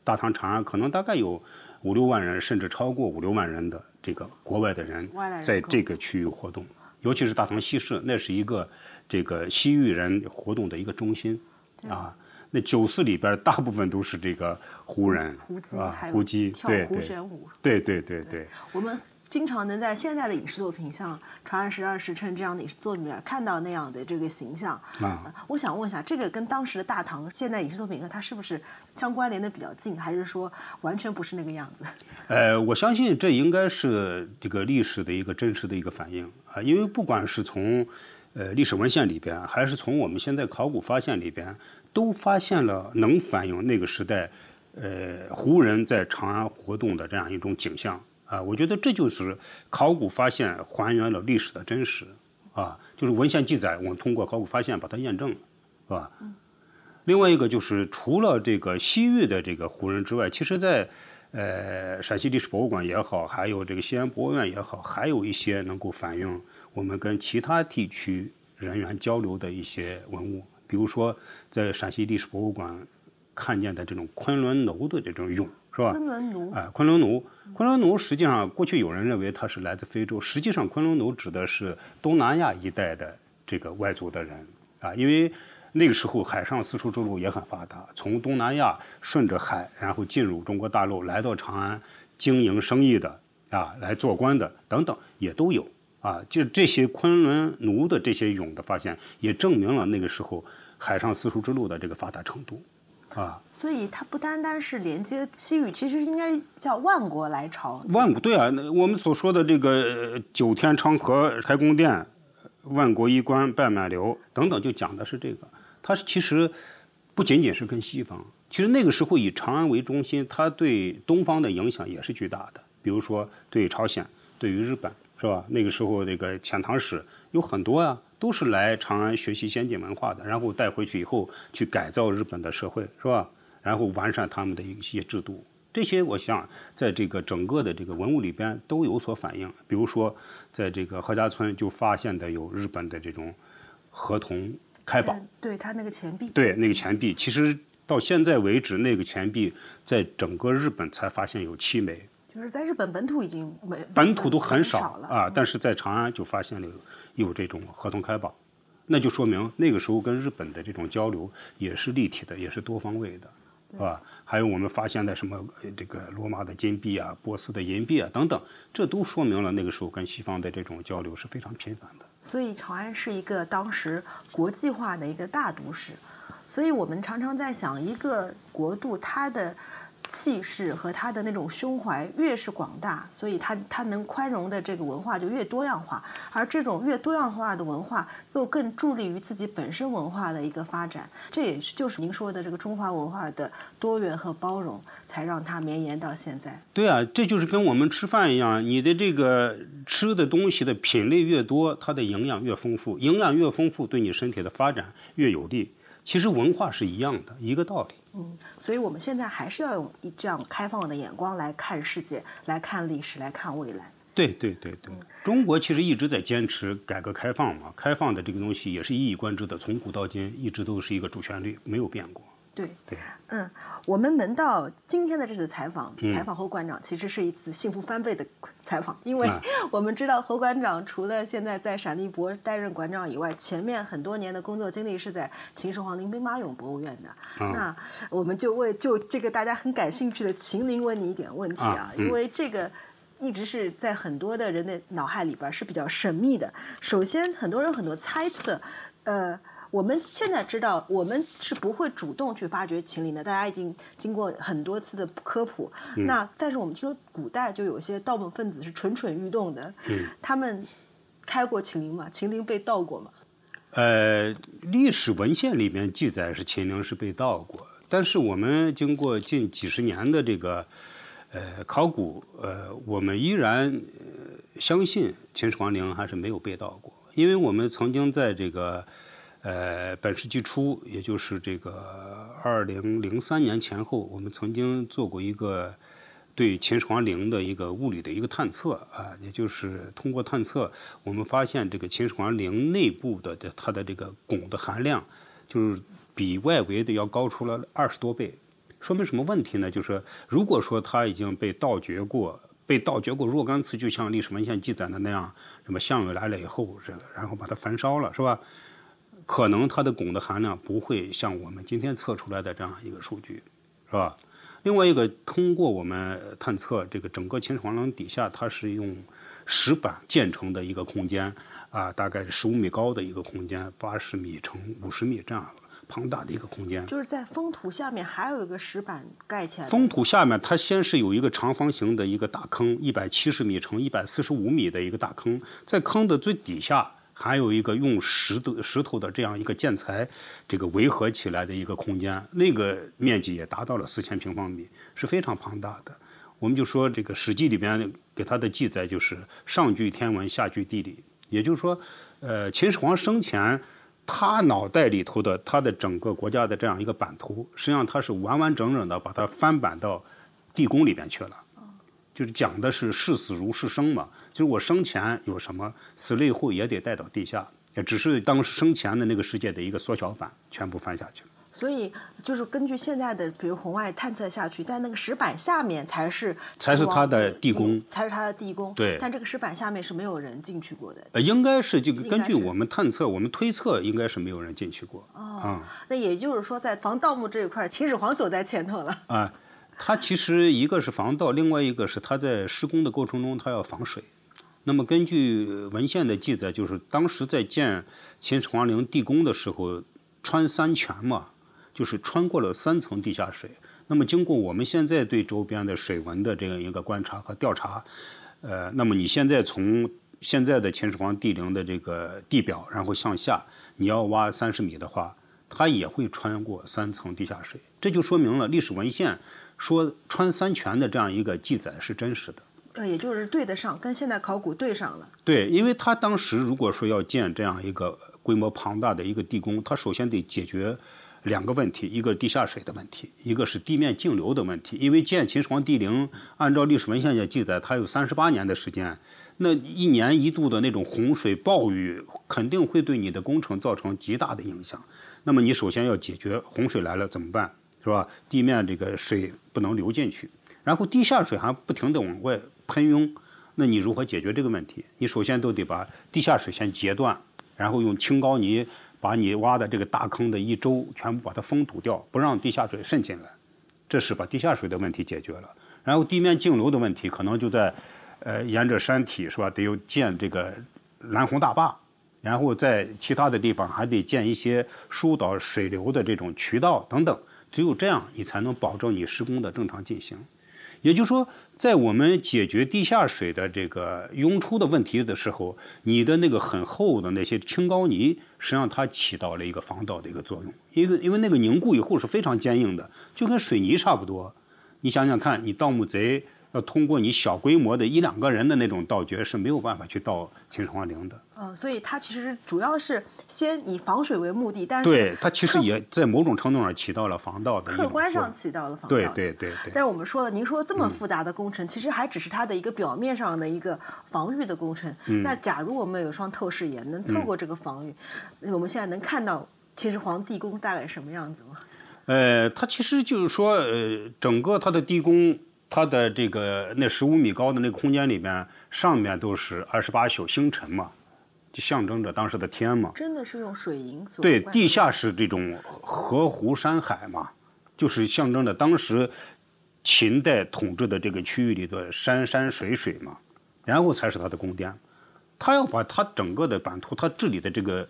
大唐长安可能大概有五六万人，甚至超过五六万人的这个国外的人在这个区域活动，尤其是大唐西市，那是一个这个西域人活动的一个中心啊。那九寺里边大部分都是这个胡人胡姬啊胡姬，对胡旋舞。对对对对。我们经常能在现在的影视作品，像《长安十二时辰》这样的影视作品里面看到那样的这个形象。啊呃我想问一下，这个跟当时的大唐现代影视作品，它是不是相关联的比较近，还是说完全不是那个样子？呃，我相信这应该是这个历史的一个真实的一个反应啊，因为不管是从呃历史文献里边，还是从我们现在考古发现里边，都发现了能反映那个时代呃胡人在长安活动的这样一种景象啊。我觉得这就是考古发现还原了历史的真实啊，就是文献记载，我们通过考古发现把它验证了，是吧？另外一个就是除了这个西域的这个胡人之外，其实在呃陕西历史博物馆也好，还有这个西安博物院也好，还有一些能够反映我们跟其他地区人员交流的一些文物，比如说在陕西历史博物馆看见的这种昆仑楼的这种俑，是吧？昆仑奴。哎，昆仑奴，昆仑奴实际上过去有人认为它是来自非洲，实际上昆仑奴指的是东南亚一带的这个外族的人啊，因为那个时候海上丝绸之路也很发达，从东南亚顺着海，然后进入中国大陆，来到长安经营生意的啊，来做官的等等也都有啊，就这些昆仑奴的这些俑的发现，也证明了那个时候海上丝绸之路的这个发达程度啊。所以它不单单是连接西域，其实应该叫万国来朝。万国对啊，那我们所说的这个呃九天长河开宫殿，万国衣冠拜满流等等，就讲的是这个。它是其实不仅仅是跟西方，其实那个时候以长安为中心，它对东方的影响也是巨大的。比如说对朝鲜，对于日本，是吧？那个时候这个遣唐使有很多啊，都是来长安学习先进文化的，然后带回去以后去改造日本的社会，是吧？然后完善他们的一些制度。这些我想在这个整个的这个文物里边都有所反映。比如说，在这个何家村就发现的有日本的这种合同开宝，嗯对它那个钱币，对那个钱币，其实到现在为止，那个钱币在整个日本才发现有七枚，就是在日本本土已经没本土都很少少了啊，但是在长安就发现了有有这种合同开宝，那就说明那个时候跟日本的这种交流也是立体的，也是多方位的，是吧？还有我们发现的什么呃这个罗马的金币啊、波斯的银币啊等等，这都说明了那个时候跟西方的这种交流是非常频繁的。所以长安是一个当时国际化的一个大都市，所以我们常常在想，一个国度它的气势和他的那种胸怀越是广大，所以他他能宽容的这个文化就越多样化，而这种越多样化的文化又更助力于自己本身文化的一个发展，这也是就是您说的这个中华文化的多元和包容，才让它绵延到现在。对啊，这就是跟我们吃饭一样，你的这个吃的东西的品类越多，它的营养越丰富，营养越丰富，对你身体的发展越有利。其实文化是一样的，一个道理。嗯，所以我们现在还是要用一这样开放的眼光来看世界，来看历史，来看未来。对对对对，中国其实一直在坚持改革开放嘛，开放的这个东西也是一以贯之的，从古到今一直都是一个主旋律，没有变过。对，对，嗯，我们门到今天的这次采访，嗯采访侯馆长其实是一次幸福翻倍的采访，因为啊 我们知道侯馆长除了现在在陕历博担任馆长以外，前面很多年的工作经历是在秦始皇陵兵马俑博物院的。啊那我们就为就这个大家很感兴趣的秦陵问你一点问题啊，啊嗯因为这个。一直是在很多的人的脑海里边是比较神秘的。首先，很多人有很多猜测，呃，我们现在知道，我们是不会主动去发掘秦陵的，大家已经经过很多次的科普。那但是我们听说古代就有些盗墓分子是蠢蠢欲动的，嗯他们开过秦陵吗？秦陵被盗过吗？呃，历史文献里面记载是秦陵是被盗过，但是我们经过近几十年的这个呃考古，呃，我们依然、呃、相信秦始皇陵还是没有被盗过，因为我们曾经在这个呃本世纪初，也就是这个二零零三年前后，我们曾经做过一个。对秦始皇陵的一个物理的一个探测啊，也就是通过探测，我们发现这个秦始皇陵内部的的它的这个汞的含量，就是比外围的要高出了二十多倍，说明什么问题呢？就是如果说它已经被盗掘过，被盗掘过若干次，就像历史文献记载的那样，什么项羽来了以后，然后把它焚烧了，是吧？可能它的汞的含量不会像我们今天测出来的这样一个数据，是吧？另外一个，通过我们探测这个整个秦始皇陵底下，它是用石板建成的一个空间，啊，大概十五米高的一个空间，八十米乘五十米这样庞大的一个空间。就是在封土下面还有一个石板盖起来。封土下面，它先是有一个长方形的一个大坑，一百七十米乘一百四十五米的一个大坑，在坑的最底下还有一个用石头石头的这样一个建材，这个围合起来的一个空间，那个面积也达到了四千平方米，是非常庞大的。我们就说这个《史记》里边给他的记载就是上据天文，下据地理，也就是说，呃，秦始皇生前他脑袋里头的他的整个国家的这样一个版图，实际上他是完完整整的把它翻版到地宫里边去了。就是讲的是视死如是生嘛，就是我生前有什么，死了以后也得带到地下，也只是当时生前的那个世界的一个缩小版，全部翻下去了。所以就是根据现在的，比如红外探测下去，在那个石板下面才是才是它的地宫，才是它的地宫。对，但这个石板下面是没有人进去过的。呃，应该是就根据我们探测，我们推测应该是没有人进去过。哦，那也就是说，在防盗墓这一块，秦始皇走在前头了。啊。它其实一个是防盗，另外一个是它在施工的过程中它要防水。那么根据文献的记载，就是当时在建秦始皇陵地宫的时候，穿三泉嘛，就是穿过了三层地下水。那么经过我们现在对周边的水文的这样一个观察和调查，呃，那么你现在从现在的秦始皇帝陵的这个地表，然后向下，你要挖三十米的话，它也会穿过三层地下水。这就说明了历史文献。说穿三泉的这样一个记载是真实的，呃，也就是对得上，跟现代考古对上了。对，因为他当时如果说要建这样一个规模庞大的一个地宫，他首先得解决两个问题，一个地下水的问题，一个是地面径流的问题。因为建秦始皇帝陵，按照历史文献的记载，它有三十八年的时间，那一年一度的那种洪水暴雨，肯定会对你的工程造成极大的影响。那么你首先要解决洪水来了怎么办？是吧？地面这个水不能流进去，然后地下水还不停地往外喷涌，那你如何解决这个问题？你首先都得把地下水先截断，然后用青膏泥把你挖的这个大坑的一周全部把它封堵掉，不让地下水渗进来，这是把地下水的问题解决了。然后地面径流的问题，可能就在，呃，沿着山体是吧？得有建这个拦洪大坝，然后在其他的地方还得建一些疏导水流的这种渠道等等。只有这样，你才能保证你施工的正常进行。也就是说，在我们解决地下水的这个涌出的问题的时候，你的那个很厚的那些青高泥，实际上它起到了一个防盗的一个作用。因为因为那个凝固以后是非常坚硬的，就跟水泥差不多。你想想看，你盗墓贼。要通过你小规模的一两个人的那种盗掘是没有办法去盗秦始皇陵的。嗯，所以它其实主要是先以防水为目的，但是对它其实也在某种程度上起到了防盗的。客观上起到了防盗。对对对对。但是我们说了，您说这么复杂的工程，其实还只是它的一个表面上的一个防御的工程。嗯。那假如我们有双透视眼，能透过这个防御，我们现在能看到秦始皇地宫大概什么样子吗？呃，它其实就是说，呃，整个它的地宫。它的这个那十五米高的那个空间里边，上面都是二十八宿星辰嘛，就象征着当时的天嘛。真的是用水银所对，地下是这种河湖山海嘛，就是象征着当时秦代统治的这个区域里的山山水水嘛，然后才是它的宫殿。他要把他整个的版图，他治理的这个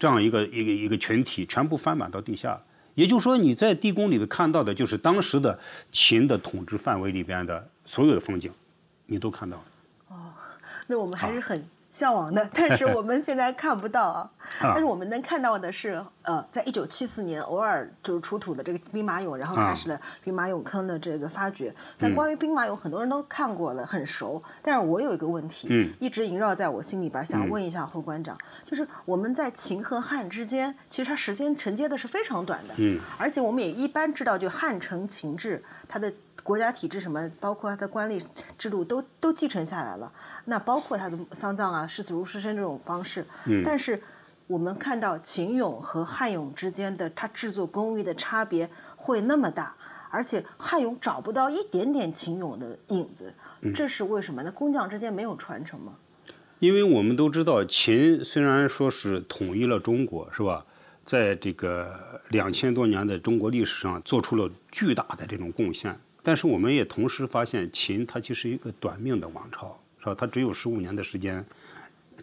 这样一个一个一个群体全部翻版到地下。也就是说，你在地宫里面看到的，就是当时的秦的统治范围里边的所有的风景，你都看到了。哦，那我们还是很。向往的，但是我们现在看不到 啊。但是我们能看到的是，呃，在一九七四年偶尔就是出土的这个兵马俑，然后开始了兵马俑坑的这个发掘。那关于兵马俑，很多人都看过了，很熟。但是我有一个问题，一直萦绕在我心里边，想问一下侯馆长，就是我们在秦和汉之间，其实它时间承接的是非常短的。嗯。而且我们也一般知道，就汉承秦制，它的。国家体制什么，包括它的官吏制度都都继承下来了。那包括他的丧葬啊，视死如是生这种方式。嗯。但是我们看到秦俑和汉俑之间的它制作工艺的差别会那么大，而且汉俑找不到一点点秦俑的影子，这是为什么呢？工匠之间没有传承吗？因为我们都知道，秦虽然说是统一了中国，是吧？在这个两千多年的中国历史上做出了巨大的这种贡献，但是我们也同时发现，秦它其实一个短命的王朝，是吧？它只有十五年的时间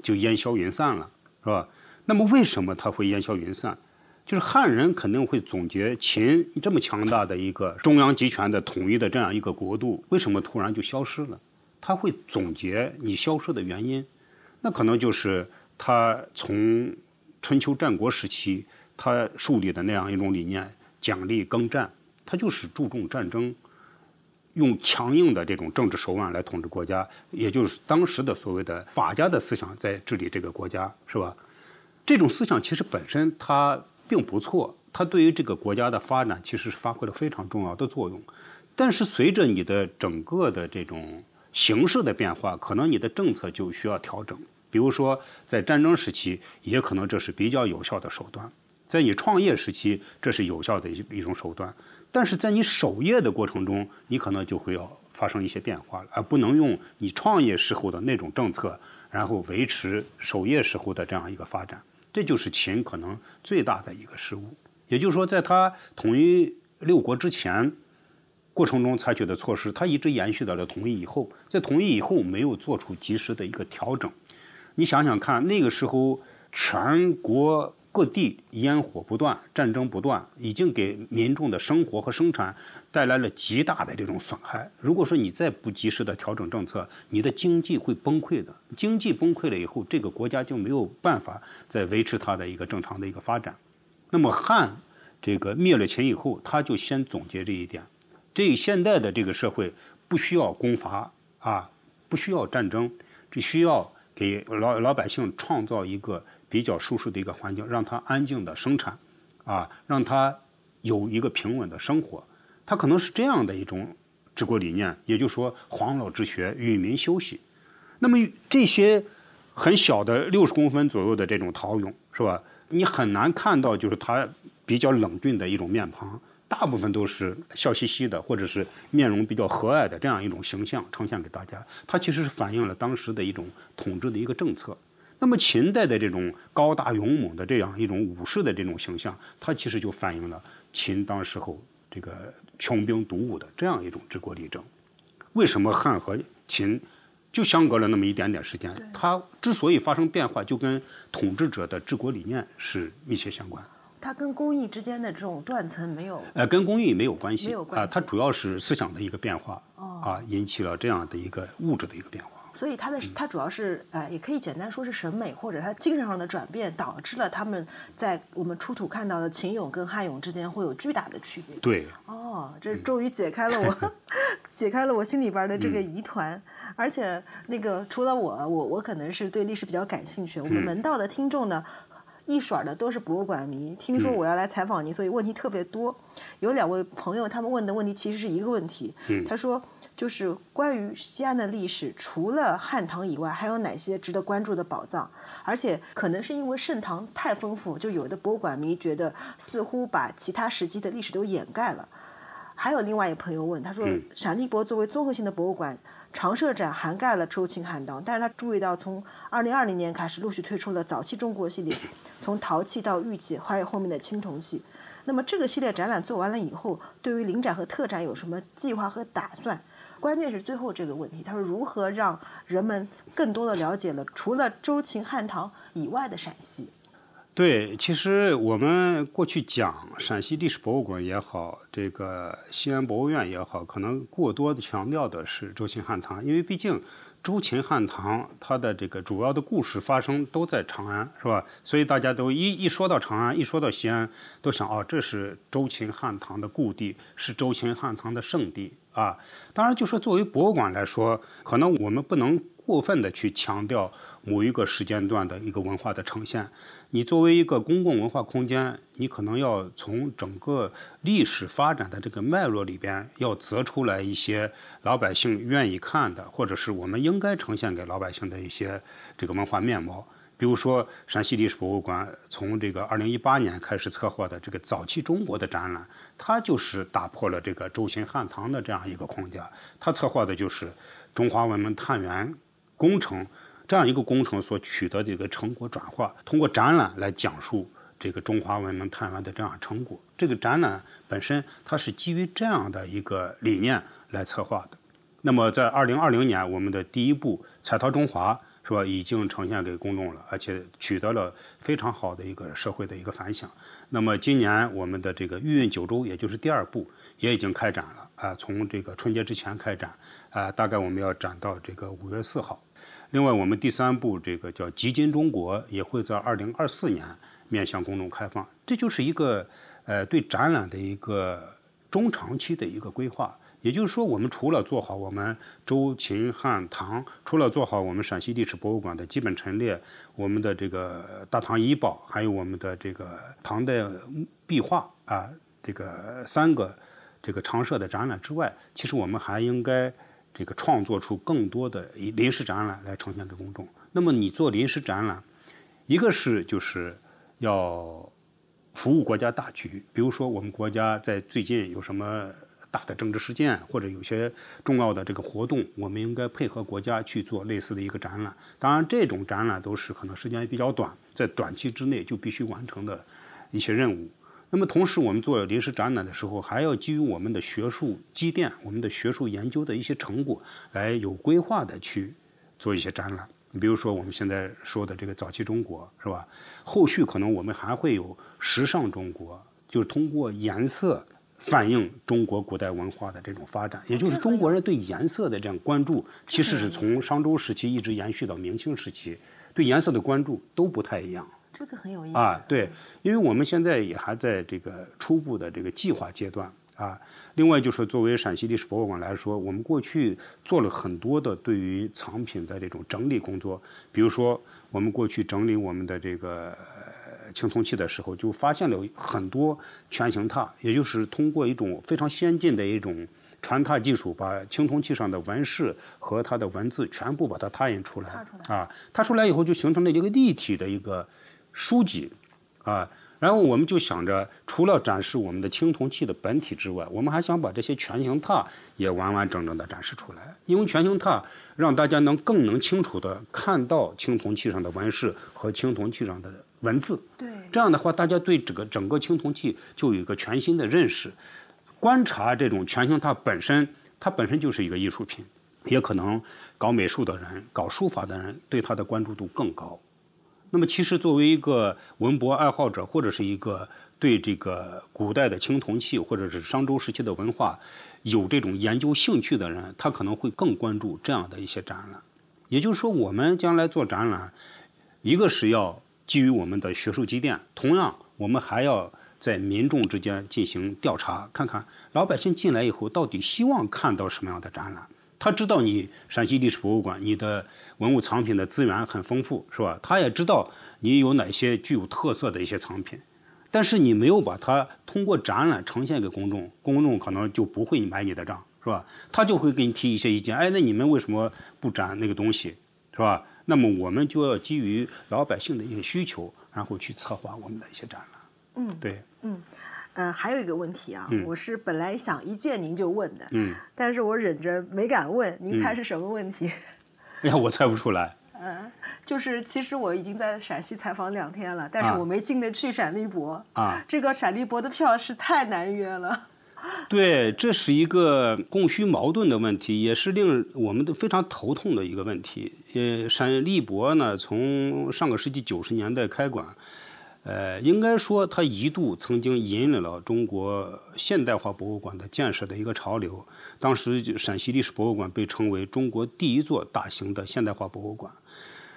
就烟消云散了，是吧？那么为什么它会烟消云散？就是汉人肯定会总结秦这么强大的一个中央集权的统一的这样一个国度，为什么突然就消失了？他会总结你消失的原因，那可能就是他从春秋战国时期他树立的那样一种理念，奖励耕战，他就是注重战争，用强硬的这种政治手腕来统治国家，也就是当时的所谓的法家的思想在治理这个国家，是吧？这种思想其实本身它并不错，它对于这个国家的发展其实是发挥了非常重要的作用。但是随着你的整个的这种形势的变化，可能你的政策就需要调整。比如说，在战争时期，也可能这是比较有效的手段；在你创业时期，这是有效的一一种手段。但是在你守业的过程中，你可能就会要发生一些变化了，而不能用你创业时候的那种政策，然后维持守业时候的这样一个发展。这就是秦可能最大的一个失误。也就是说，在他统一六国之前过程中采取的措施，他一直延续到了统一以后，在统一以后没有做出及时的一个调整。你想想看，那个时候全国各地烟火不断，战争不断，已经给民众的生活和生产带来了极大的这种损害。如果说你再不及时的调整政策，你的经济会崩溃的。经济崩溃了以后，这个国家就没有办法再维持它的一个正常的一个发展。那么汉这个灭了秦以后，他就先总结这一点：这现在的这个社会不需要攻伐啊，不需要战争，只需要给老老百姓创造一个比较舒适的一个环境，让他安静的生产，啊，让他有一个平稳的生活。他可能是这样的一种治国理念，也就是说黄老之学，与民休息。那么这些很小的六十公分左右的这种陶俑，是吧？你很难看到就是他比较冷峻的一种面庞，大部分都是笑嘻嘻的，或者是面容比较和蔼的这样一种形象呈现给大家。它其实是反映了当时的一种统治的一个政策。那么秦代的这种高大勇猛的这样一种武士的这种形象，它其实就反映了秦当时候这个穷兵黩武的这样一种治国理政。为什么汉和秦就相隔了那么一点点时间？它之所以发生变化，就跟统治者的治国理念是密切相关。它跟工艺之间的这种断层没有呃，跟工艺没有关系，没有关啊，它主要是思想的一个变化，哦啊，引起了这样的一个物质的一个变化。所以他的他主要是呃，也可以简单说是审美或者他精神上的转变，导致了他们在我们出土看到的秦俑跟汉俑之间会有巨大的区别。对，哦，这终于解开了我 解开了我心里边的这个疑团。而且那个除了我，我我可能是对历史比较感兴趣。我们门道的听众呢，一水儿的都是博物馆迷。听说我要来采访您，所以问题特别多。有两位朋友，他们问的问题其实是一个问题。嗯他说，就是关于西安的历史，除了汉唐以外，还有哪些值得关注的宝藏？而且可能是因为盛唐太丰富，就有的博物馆迷觉得似乎把其他时期的历史都掩盖了。还有另外一个朋友问，他说，陕历博作为综合性的博物馆。常设展涵盖了周秦汉唐，但是他注意到，从二零二零年开始陆续推出了早期中国系列，从陶器到玉器，还有后面的青铜器。那么这个系列展览做完了以后，对于临展和特展有什么计划和打算？关键是最后这个问题，他说如何让人们更多的了解了除了周秦汉唐以外的陕西？对，其实我们过去讲陕西历史博物馆也好，这个西安博物院也好，可能过多的强调的是周秦汉唐，因为毕竟周秦汉唐它的这个主要的故事发生都在长安，是吧？所以大家都一一说到长安，一说到西安，都想哦，这是周秦汉唐的故地，是周秦汉唐的圣地啊。当然，就说作为博物馆来说，可能我们不能过分的去强调某一个时间段的一个文化的呈现。你作为一个公共文化空间，你可能要从整个历史发展的这个脉络里边，要择出来一些老百姓愿意看的，或者是我们应该呈现给老百姓的一些这个文化面貌。比如说陕西历史博物馆从这个二零一八年开始策划的这个早期中国的展览，它就是打破了这个周秦汉唐的这样一个框架，它策划的就是中华文明探源工程这样一个工程所取得的一个成果转化，通过展览来讲述这个中华文明探源的这样成果。这个展览本身它是基于这样的一个理念来策划的。那么在二零二零年，我们的第一部《彩陶中华》是吧，已经呈现给公众了，而且取得了非常好的一个社会的一个反响。那么今年我们的这个《玉韵九州》，也就是第二部，也已经开展了啊，从这个春节之前开展啊，大概我们要展到这个五月四号。另外，我们第三部这个叫《集金中国》，也会在二零二四年面向公众开放。这就是一个呃对展览的一个中长期的一个规划。也就是说，我们除了做好我们周秦汉唐，除了做好我们陕西历史博物馆的基本陈列，我们的这个大唐遗宝，还有我们的这个唐代壁画啊，这个三个这个常设的展览之外，其实我们还应该这个创作出更多的临时展览来呈现给公众。那么你做临时展览，一个是就是要服务国家大局，比如说我们国家在最近有什么。大的政治事件或者有些重要的这个活动，我们应该配合国家去做类似的一个展览。当然，这种展览都是可能时间比较短，在短期之内就必须完成的一些任务。那么，同时我们做临时展览的时候，还要基于我们的学术积淀、我们的学术研究的一些成果，来有规划的去做一些展览。你比如说，我们现在说的这个早期中国，是吧？后续可能我们还会有时尚中国，就是通过颜色。反映中国古代文化的这种发展，也就是中国人对颜色的这样关注，其实是从商周时期一直延续到明清时期，对颜色的关注都不太一样。这个很有意思啊，对，因为我们现在也还在这个初步的这个计划阶段啊。另外就是作为陕西历史博物馆来说，我们过去做了很多的对于藏品的这种整理工作，比如说我们过去整理我们的这个。青铜器的时候，就发现了很多全形拓，也就是通过一种非常先进的一种传拓技术，把青铜器上的纹饰和它的文字全部把它拓印出来。啊，拓出来以后就形成了一个立体的一个书籍，啊，然后我们就想着，除了展示我们的青铜器的本体之外，我们还想把这些全形拓也完完整整的展示出来，因为全形拓让大家能更能清楚的看到青铜器上的纹饰和青铜器上的。文字，对，这样的话，大家对整个整个青铜器就有一个全新的认识。观察这种全形拓本身，它本身就是一个艺术品，也可能搞美术的人、搞书法的人对它的关注度更高。那么，其实作为一个文博爱好者，或者是一个对这个古代的青铜器或者是商周时期的文化有这种研究兴趣的人，他可能会更关注这样的一些展览。也就是说，我们将来做展览，一个是要。基于我们的学术积淀，同样，我们还要在民众之间进行调查，看看老百姓进来以后到底希望看到什么样的展览。他知道你陕西历史博物馆，你的文物藏品的资源很丰富，是吧？他也知道你有哪些具有特色的一些藏品，但是你没有把它通过展览呈现给公众，公众可能就不会买你的账，是吧？他就会给你提一些意见，哎，那你们为什么不展那个东西，是吧？那么我们就要基于老百姓的一些需求，然后去策划我们的一些展览。嗯，对，嗯，呃，还有一个问题啊，我是本来想一见您就问的，嗯，但是我忍着没敢问，您猜是什么问题？哎呀，我猜不出来。嗯，就是其实我已经在陕西采访两天了，但是我没进得去陕历博啊，这个陕历博的票是太难约了。对，这是一个供需矛盾的问题，也是令我们都非常头痛的一个问题。呃，陕历博呢，从上个世纪九十年代开馆，呃，应该说它一度曾经引领了中国现代化博物馆的建设的一个潮流。当时陕西历史博物馆被称为中国第一座大型的现代化博物馆。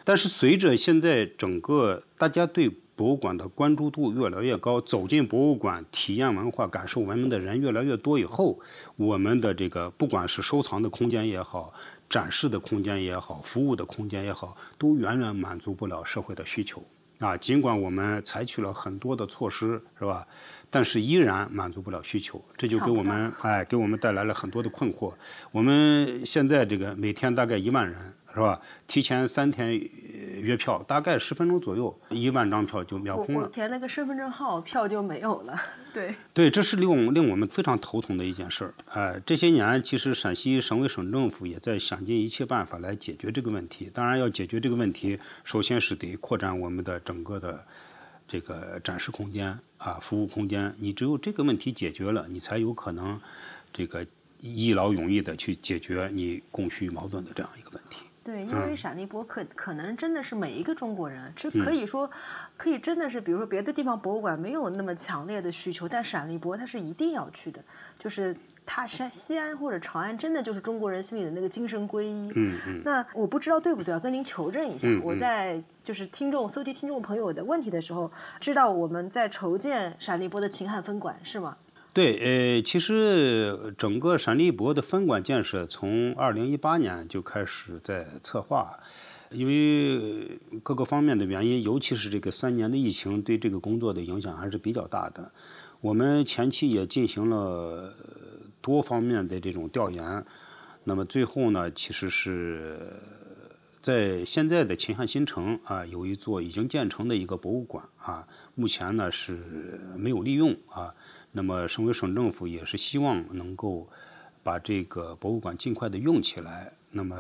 但是随着现在整个大家对博物馆的关注度越来越高，走进博物馆体验文化、感受文明的人越来越多以后，我们的这个不管是收藏的空间也好，展示的空间也好，服务的空间也好，都远远满足不了社会的需求。啊，尽管我们采取了很多的措施，是吧？但是依然满足不了需求，这就给我们哎，给我们带来了很多的困惑。我们现在这个每天大概一万人。是吧？提前三天约票，大概十分钟左右，一万张票就秒空了。填了个身份证号，票就没有了。对，对，这是令令我们非常头疼的一件事儿。哎、这些年其实陕西省委省政府也在想尽一切办法来解决这个问题。当然，要解决这个问题，首先是得扩展我们的整个的这个展示空间啊，服务空间。你只有这个问题解决了，你才有可能这个一劳永逸的去解决你供需矛盾的这样一个问题。对，因嗯为陕历博可可能真的是每一个中国人，这可以说，可以真的是，比如说别的地方博物馆没有那么强烈的需求，但陕历博它是一定要去的，就是它山西安或者长安真的就是中国人心里的那个精神皈依。嗯嗯。那我不知道对不对，要跟您求证一下。我在就是听众搜集听众朋友的问题的时候，知道我们在筹建陕历博的秦汉分馆是吗？对，呃，其实整个陕历博的分馆建设从二零一八年就开始在策划，因为各个方面的原因，尤其是这个三年的疫情对这个工作的影响还是比较大的。我们前期也进行了多方面的这种调研，那么最后呢，其实是在现在的秦汉新城啊，有一座已经建成的一个博物馆啊，目前呢是没有利用啊。那么省委省政府也是希望能够把这个博物馆尽快的用起来。那么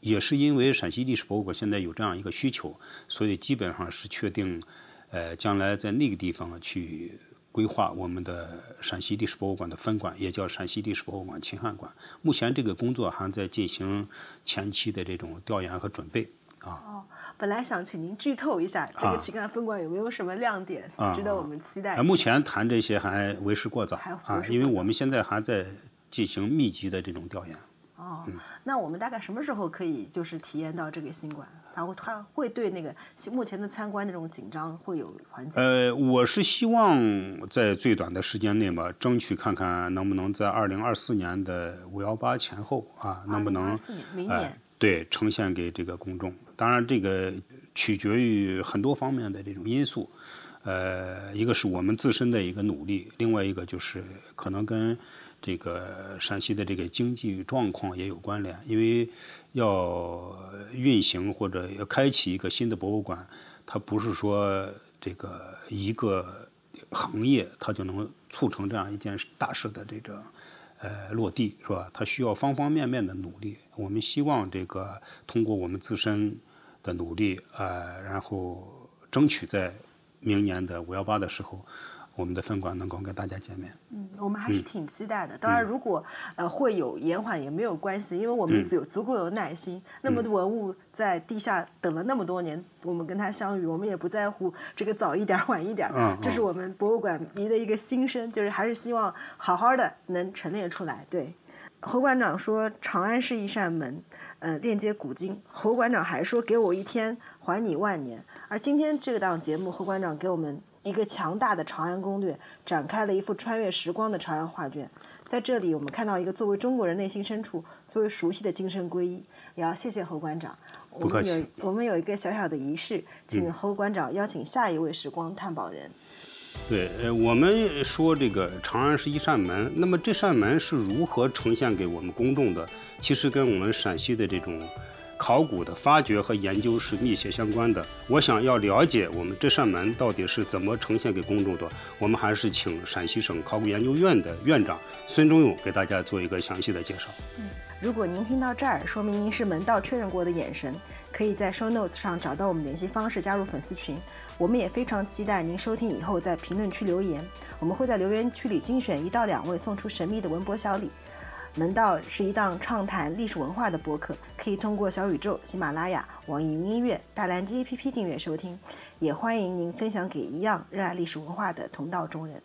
也是因为陕西历史博物馆现在有这样一个需求，所以基本上是确定，呃，将来在那个地方去规划我们的陕西历史博物馆的分馆，也叫陕西历史博物馆秦汉馆。目前这个工作还在进行前期的这种调研和准备啊。本来想请您剧透一下这个啊秦汉分馆有没有什么亮点，啊值得我们期待一呃，下。目前谈这些还为时过早还为啊，因为我们现在还在进行密集的这种调研。哦，嗯那我们大概什么时候可以就是体验到这个新馆？然后它会对那个目前的参观那种紧张会有缓解？呃，我是希望在最短的时间内吧，争取看看能不能在二零二四年的五幺八前后啊，能不能2024年明哎年对呈现给这个公众。当然，这个取决于很多方面的这种因素。呃，一个是我们自身的一个努力，另外一个就是可能跟这个陕西的这个经济状况也有关联，因为要运行或者要开启一个新的博物馆，它不是说这个一个行业它就能促成这样一件大事的这个呃落地，是吧？它需要方方面面的努力。我们希望这个通过我们自身的努力，呃，然后争取在明年的五幺八的时候，我们的分馆能够跟大家见面。嗯，我们还是挺期待的。当然，如果呃会有延缓也没有关系，因为我们嗯有足够有耐心。那么多文物在地下等了那么多年，我们跟它相遇，我们也不在乎这个早一点儿晚一点儿。嗯这是我们博物馆迷的一个心声，就是还是希望好好的能陈列出来。对。侯馆长说：“长安是一扇门，呃，链接古今。”侯馆长还说：“给我一天，还你万年。”而今天这档节目，侯馆长给我们一个强大的长安攻略，展开了一幅穿越时光的长安画卷。在这里，我们看到一个作为中国人内心深处最为熟悉的精神皈依。也要谢谢侯馆长。我们有我们有一个小小的仪式，请侯馆长邀请下一位时光探宝人。对，呃，我们说这个长安是一扇门，那么这扇门是如何呈现给我们公众的？其实跟我们陕西的这种考古的发掘和研究是密切相关的。我想要了解我们这扇门到底是怎么呈现给公众的，我们还是请陕西省考古研究院的院长孙忠勇给大家做一个详细的介绍。嗯如果您听到这儿，说明您是门道确认过的眼神，可以在 show notes 上找到我们联系方式，加入粉丝群。我们也非常期待您收听以后在评论区留言，我们会在留言区里精选一到两位送出神秘的文博小礼。门道是一档畅谈历史文化的播客，可以通过小宇宙、喜马拉雅、网易云音乐、大蓝鲸 APP 订阅收听，也欢迎您分享给一样热爱历史文化的同道中人。